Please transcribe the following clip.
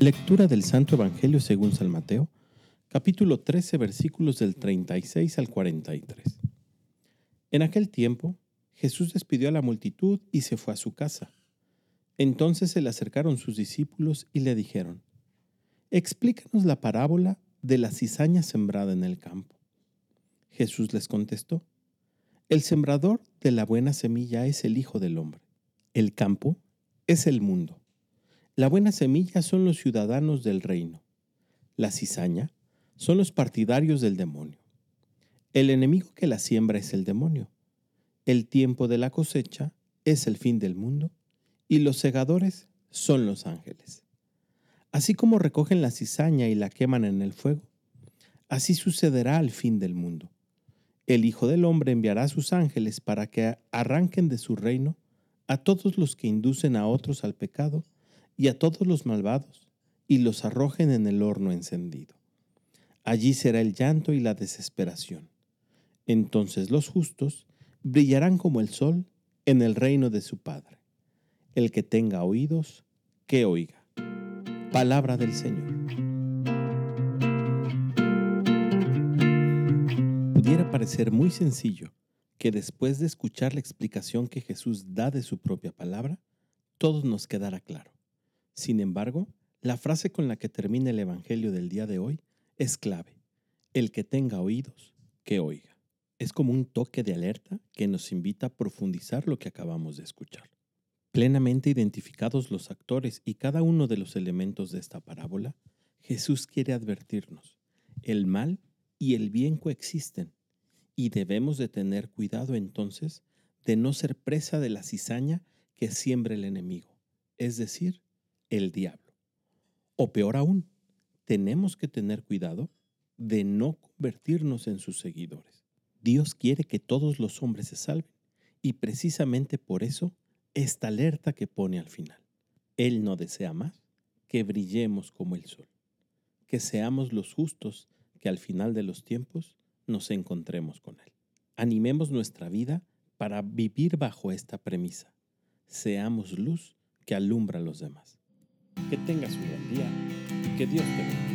Lectura del Santo Evangelio según San Mateo, capítulo 13, versículos del 36 al 43. En aquel tiempo, Jesús despidió a la multitud y se fue a su casa. Entonces se le acercaron sus discípulos y le dijeron, Explícanos la parábola de la cizaña sembrada en el campo. Jesús les contestó, El sembrador de la buena semilla es el Hijo del Hombre. El campo es el mundo. La buena semilla son los ciudadanos del reino. La cizaña son los partidarios del demonio. El enemigo que la siembra es el demonio. El tiempo de la cosecha es el fin del mundo y los segadores son los ángeles. Así como recogen la cizaña y la queman en el fuego, así sucederá al fin del mundo. El Hijo del Hombre enviará a sus ángeles para que arranquen de su reino a todos los que inducen a otros al pecado y a todos los malvados y los arrojen en el horno encendido. Allí será el llanto y la desesperación. Entonces los justos brillarán como el sol en el reino de su Padre. El que tenga oídos, que oiga. Palabra del Señor. Pudiera parecer muy sencillo que después de escuchar la explicación que Jesús da de su propia palabra, todo nos quedara claro. Sin embargo, la frase con la que termina el Evangelio del día de hoy es clave. El que tenga oídos, que oiga. Es como un toque de alerta que nos invita a profundizar lo que acabamos de escuchar. Plenamente identificados los actores y cada uno de los elementos de esta parábola, Jesús quiere advertirnos, el mal y el bien coexisten, y debemos de tener cuidado entonces de no ser presa de la cizaña que siembra el enemigo, es decir, el diablo. O peor aún, tenemos que tener cuidado de no convertirnos en sus seguidores. Dios quiere que todos los hombres se salven, y precisamente por eso esta alerta que pone al final. Él no desea más que brillemos como el sol, que seamos los justos que al final de los tiempos nos encontremos con Él. Animemos nuestra vida para vivir bajo esta premisa. Seamos luz que alumbra a los demás. Que tengas un buen día y que Dios te bendiga.